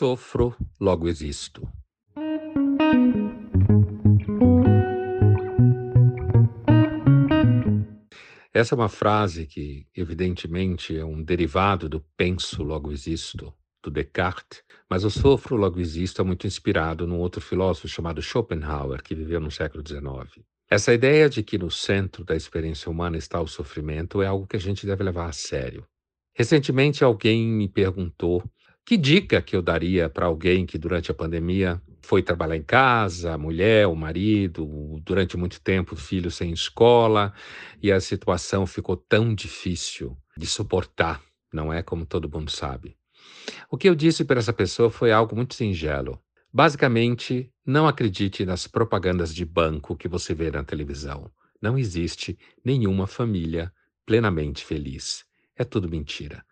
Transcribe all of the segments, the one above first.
Sofro, logo existo. Essa é uma frase que, evidentemente, é um derivado do penso, logo existo, do Descartes, mas o sofro, logo existo é muito inspirado num outro filósofo chamado Schopenhauer, que viveu no século XIX. Essa ideia de que no centro da experiência humana está o sofrimento é algo que a gente deve levar a sério. Recentemente, alguém me perguntou que dica que eu daria para alguém que durante a pandemia foi trabalhar em casa, a mulher, o marido, durante muito tempo, filho sem escola, e a situação ficou tão difícil de suportar, não é como todo mundo sabe. O que eu disse para essa pessoa foi algo muito singelo. Basicamente, não acredite nas propagandas de banco que você vê na televisão. Não existe nenhuma família plenamente feliz. É tudo mentira.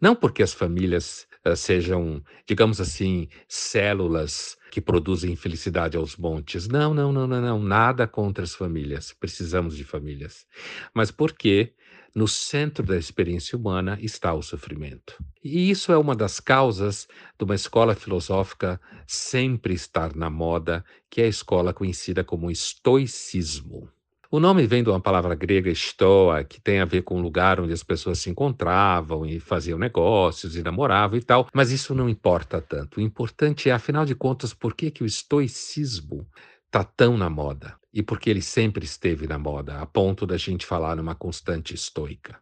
Não porque as famílias sejam, digamos assim, células que produzem felicidade aos montes. Não, não, não, não, não. Nada contra as famílias. Precisamos de famílias. Mas porque no centro da experiência humana está o sofrimento. E isso é uma das causas de uma escola filosófica sempre estar na moda, que é a escola conhecida como estoicismo. O nome vem de uma palavra grega stoa, que tem a ver com o lugar onde as pessoas se encontravam e faziam negócios e namoravam e tal, mas isso não importa tanto. O importante é, afinal de contas, por que, que o estoicismo está tão na moda e porque ele sempre esteve na moda, a ponto da gente falar numa constante estoica.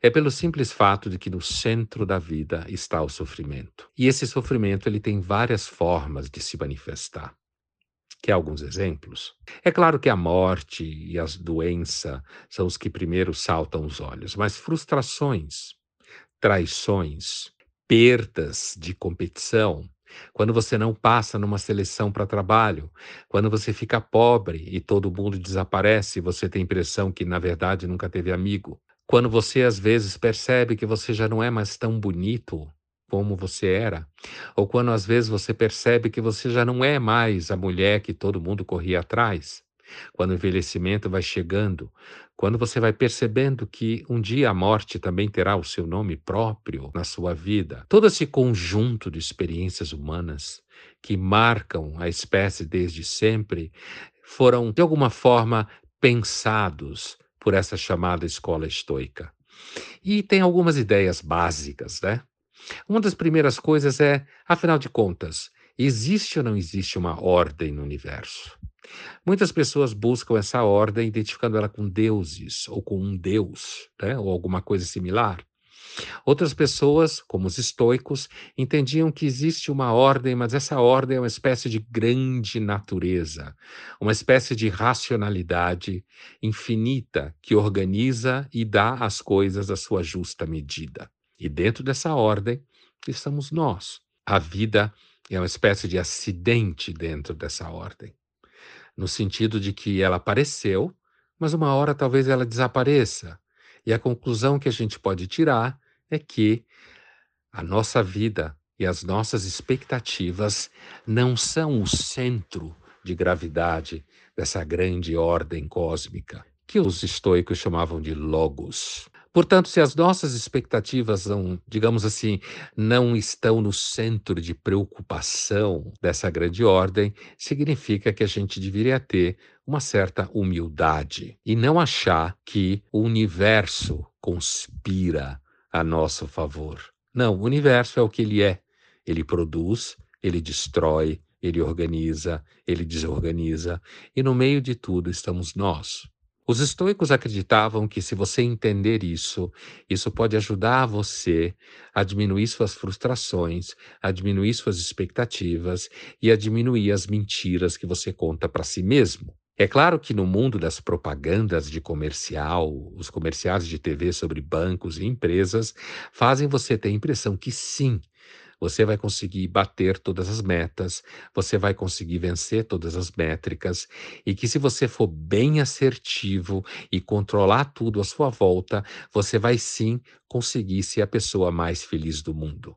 É pelo simples fato de que no centro da vida está o sofrimento. E esse sofrimento ele tem várias formas de se manifestar. Quer alguns exemplos? É claro que a morte e a doença são os que primeiro saltam os olhos, mas frustrações, traições, perdas de competição, quando você não passa numa seleção para trabalho, quando você fica pobre e todo mundo desaparece e você tem a impressão que na verdade nunca teve amigo, quando você às vezes percebe que você já não é mais tão bonito como você era, ou quando às vezes você percebe que você já não é mais a mulher que todo mundo corria atrás, quando o envelhecimento vai chegando, quando você vai percebendo que um dia a morte também terá o seu nome próprio na sua vida, todo esse conjunto de experiências humanas que marcam a espécie desde sempre foram, de alguma forma, pensados por essa chamada escola estoica. E tem algumas ideias básicas, né? Uma das primeiras coisas é, afinal de contas, existe ou não existe uma ordem no universo? Muitas pessoas buscam essa ordem identificando ela com deuses ou com um deus, né? ou alguma coisa similar. Outras pessoas, como os estoicos, entendiam que existe uma ordem, mas essa ordem é uma espécie de grande natureza, uma espécie de racionalidade infinita que organiza e dá às coisas a sua justa medida. E dentro dessa ordem estamos nós. A vida é uma espécie de acidente dentro dessa ordem no sentido de que ela apareceu, mas uma hora talvez ela desapareça. E a conclusão que a gente pode tirar é que a nossa vida e as nossas expectativas não são o centro de gravidade dessa grande ordem cósmica, que os estoicos chamavam de logos. Portanto, se as nossas expectativas não, digamos assim, não estão no centro de preocupação dessa grande ordem, significa que a gente deveria ter uma certa humildade e não achar que o universo conspira a nosso favor. Não, o universo é o que ele é. Ele produz, ele destrói, ele organiza, ele desorganiza, e no meio de tudo estamos nós. Os estoicos acreditavam que se você entender isso, isso pode ajudar você a diminuir suas frustrações, a diminuir suas expectativas e a diminuir as mentiras que você conta para si mesmo. É claro que no mundo das propagandas de comercial, os comerciais de TV sobre bancos e empresas fazem você ter a impressão que sim, você vai conseguir bater todas as metas, você vai conseguir vencer todas as métricas, e que se você for bem assertivo e controlar tudo à sua volta, você vai sim conseguir ser a pessoa mais feliz do mundo.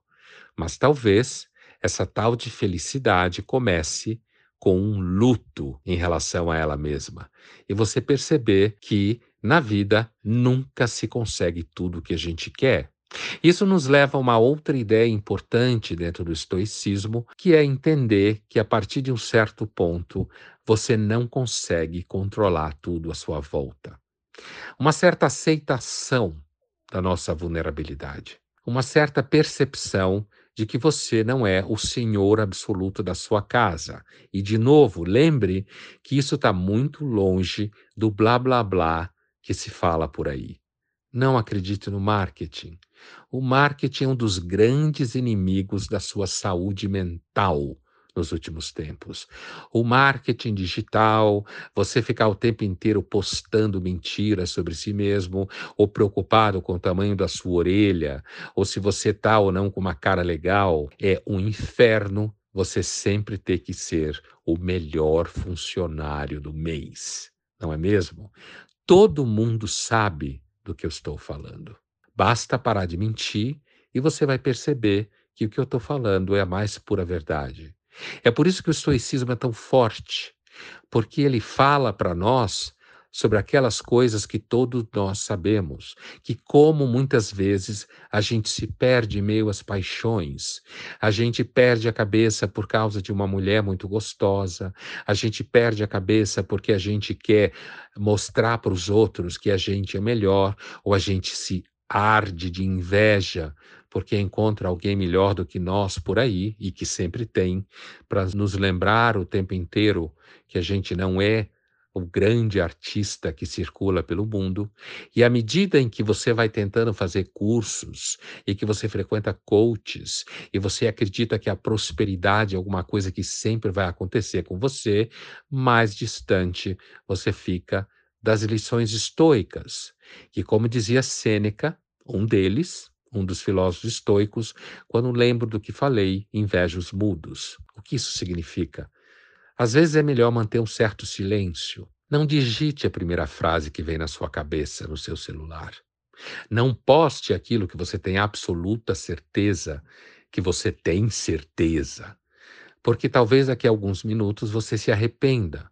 Mas talvez essa tal de felicidade comece com um luto em relação a ela mesma. E você perceber que na vida nunca se consegue tudo o que a gente quer. Isso nos leva a uma outra ideia importante dentro do estoicismo, que é entender que a partir de um certo ponto você não consegue controlar tudo à sua volta. Uma certa aceitação da nossa vulnerabilidade, uma certa percepção de que você não é o senhor absoluto da sua casa. E, de novo, lembre que isso está muito longe do blá blá blá que se fala por aí. Não acredite no marketing. O marketing é um dos grandes inimigos da sua saúde mental nos últimos tempos. O marketing digital, você ficar o tempo inteiro postando mentiras sobre si mesmo, ou preocupado com o tamanho da sua orelha, ou se você está ou não com uma cara legal, é um inferno você sempre ter que ser o melhor funcionário do mês, não é mesmo? Todo mundo sabe do que eu estou falando. Basta parar de mentir e você vai perceber que o que eu estou falando é a mais pura verdade. É por isso que o estoicismo é tão forte, porque ele fala para nós sobre aquelas coisas que todos nós sabemos, que como muitas vezes a gente se perde em meio às paixões, a gente perde a cabeça por causa de uma mulher muito gostosa, a gente perde a cabeça porque a gente quer mostrar para os outros que a gente é melhor, ou a gente se arde de inveja porque encontra alguém melhor do que nós por aí e que sempre tem, para nos lembrar o tempo inteiro que a gente não é o grande artista que circula pelo mundo, e à medida em que você vai tentando fazer cursos e que você frequenta coaches e você acredita que a prosperidade é alguma coisa que sempre vai acontecer com você, mais distante você fica das lições estoicas, que como dizia Sêneca, um deles, um dos filósofos estoicos, quando lembro do que falei, invejo os mudos. O que isso significa? Às vezes é melhor manter um certo silêncio. Não digite a primeira frase que vem na sua cabeça no seu celular. Não poste aquilo que você tem absoluta certeza que você tem certeza, porque talvez daqui a alguns minutos você se arrependa.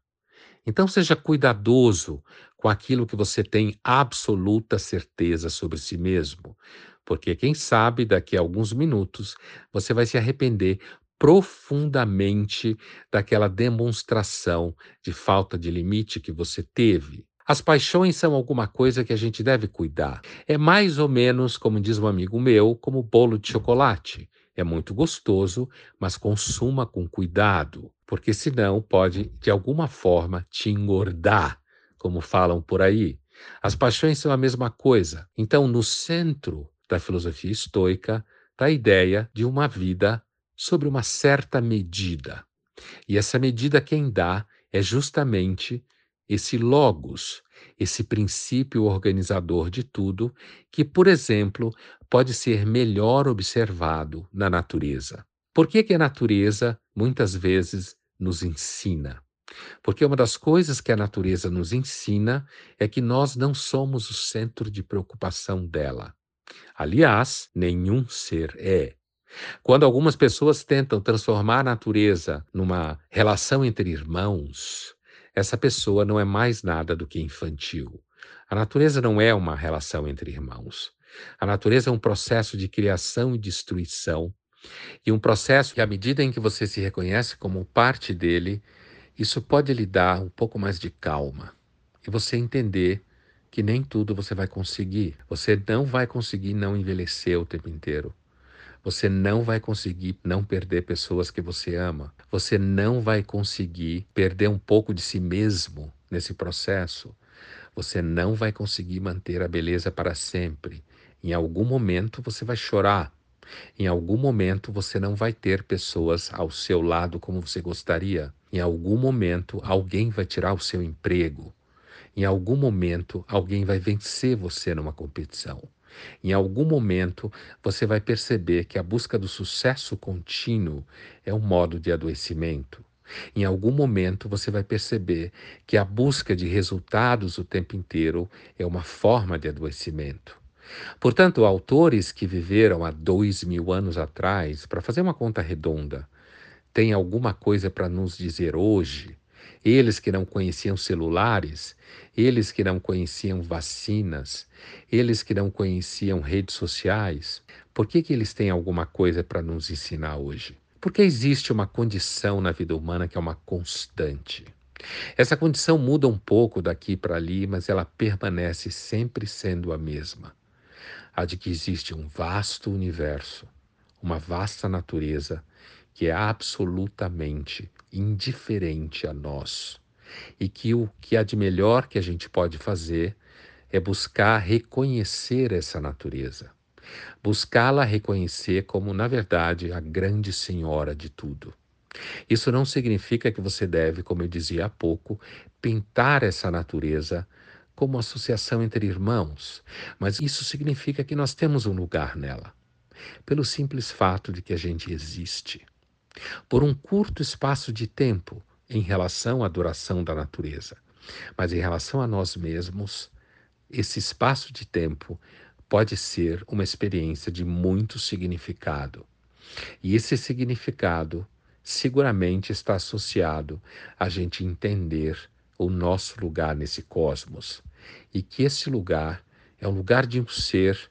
Então seja cuidadoso com aquilo que você tem absoluta certeza sobre si mesmo, porque quem sabe daqui a alguns minutos você vai se arrepender profundamente daquela demonstração de falta de limite que você teve. As paixões são alguma coisa que a gente deve cuidar. É mais ou menos, como diz um amigo meu, como bolo de chocolate. É muito gostoso, mas consuma com cuidado, porque senão pode, de alguma forma, te engordar, como falam por aí. As paixões são a mesma coisa. Então, no centro da filosofia estoica está a ideia de uma vida sobre uma certa medida. E essa medida quem dá é justamente esse logos, esse princípio organizador de tudo, que, por exemplo, pode ser melhor observado na natureza. Por que, que a natureza muitas vezes nos ensina? Porque uma das coisas que a natureza nos ensina é que nós não somos o centro de preocupação dela. Aliás, nenhum ser é. Quando algumas pessoas tentam transformar a natureza numa relação entre irmãos, essa pessoa não é mais nada do que infantil. A natureza não é uma relação entre irmãos. A natureza é um processo de criação e destruição, e um processo que, à medida em que você se reconhece como parte dele, isso pode lhe dar um pouco mais de calma e você entender que nem tudo você vai conseguir. Você não vai conseguir não envelhecer o tempo inteiro. Você não vai conseguir não perder pessoas que você ama. Você não vai conseguir perder um pouco de si mesmo nesse processo. Você não vai conseguir manter a beleza para sempre. Em algum momento você vai chorar. Em algum momento você não vai ter pessoas ao seu lado como você gostaria. Em algum momento alguém vai tirar o seu emprego. Em algum momento, alguém vai vencer você numa competição. Em algum momento, você vai perceber que a busca do sucesso contínuo é um modo de adoecimento. Em algum momento, você vai perceber que a busca de resultados o tempo inteiro é uma forma de adoecimento. Portanto, autores que viveram há dois mil anos atrás, para fazer uma conta redonda, têm alguma coisa para nos dizer hoje eles que não conheciam celulares, eles que não conheciam vacinas, eles que não conheciam redes sociais, por que, que eles têm alguma coisa para nos ensinar hoje? Porque existe uma condição na vida humana que é uma constante. Essa condição muda um pouco daqui para ali, mas ela permanece sempre sendo a mesma. A de que existe um vasto universo, uma vasta natureza que é absolutamente indiferente a nós e que o que há de melhor que a gente pode fazer é buscar reconhecer essa natureza, buscá-la reconhecer como, na verdade, a grande senhora de tudo. Isso não significa que você deve, como eu dizia há pouco, pintar essa natureza como associação entre irmãos, mas isso significa que nós temos um lugar nela, pelo simples fato de que a gente existe. Por um curto espaço de tempo, em relação à duração da natureza. Mas em relação a nós mesmos, esse espaço de tempo pode ser uma experiência de muito significado. E esse significado seguramente está associado a gente entender o nosso lugar nesse cosmos e que esse lugar é o lugar de um ser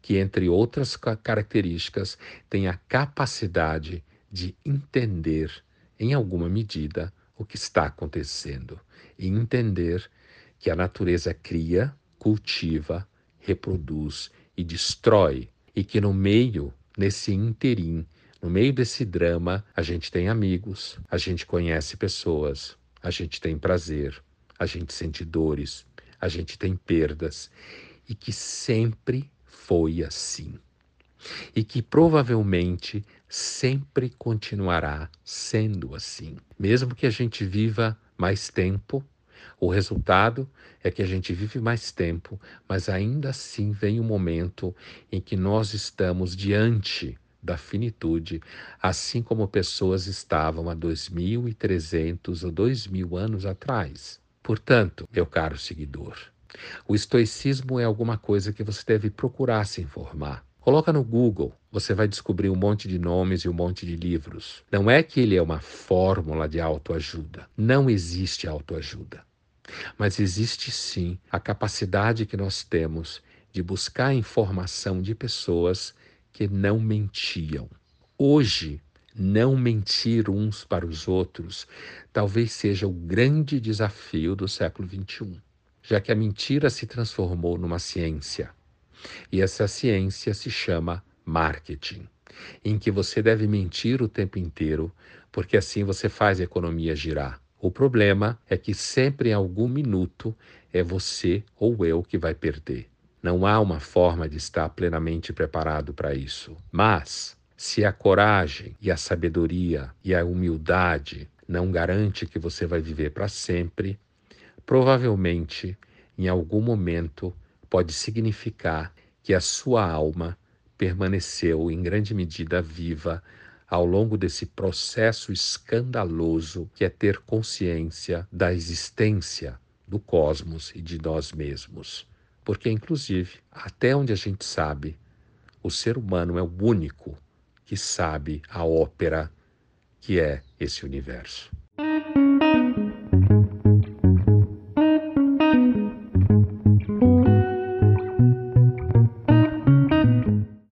que, entre outras características, tem a capacidade de entender, em alguma medida, o que está acontecendo. E entender que a natureza cria, cultiva, reproduz e destrói. E que no meio, nesse interim, no meio desse drama, a gente tem amigos, a gente conhece pessoas, a gente tem prazer, a gente sente dores, a gente tem perdas. E que sempre foi assim. E que provavelmente sempre continuará sendo assim. Mesmo que a gente viva mais tempo, o resultado é que a gente vive mais tempo, mas ainda assim vem o um momento em que nós estamos diante da finitude, assim como pessoas estavam há 2.300 ou 2.000 anos atrás. Portanto, meu caro seguidor, o estoicismo é alguma coisa que você deve procurar se informar. Coloca no Google, você vai descobrir um monte de nomes e um monte de livros. Não é que ele é uma fórmula de autoajuda. Não existe autoajuda. Mas existe sim a capacidade que nós temos de buscar informação de pessoas que não mentiam. Hoje, não mentir uns para os outros talvez seja o grande desafio do século XXI, já que a mentira se transformou numa ciência e essa ciência se chama marketing, em que você deve mentir o tempo inteiro, porque assim você faz a economia girar. O problema é que sempre em algum minuto é você ou eu que vai perder. Não há uma forma de estar plenamente preparado para isso. Mas, se a coragem e a sabedoria e a humildade não garante que você vai viver para sempre, provavelmente em algum momento pode significar que a sua alma permaneceu em grande medida viva ao longo desse processo escandaloso que é ter consciência da existência do cosmos e de nós mesmos. Porque, inclusive, até onde a gente sabe, o ser humano é o único que sabe a ópera que é esse universo.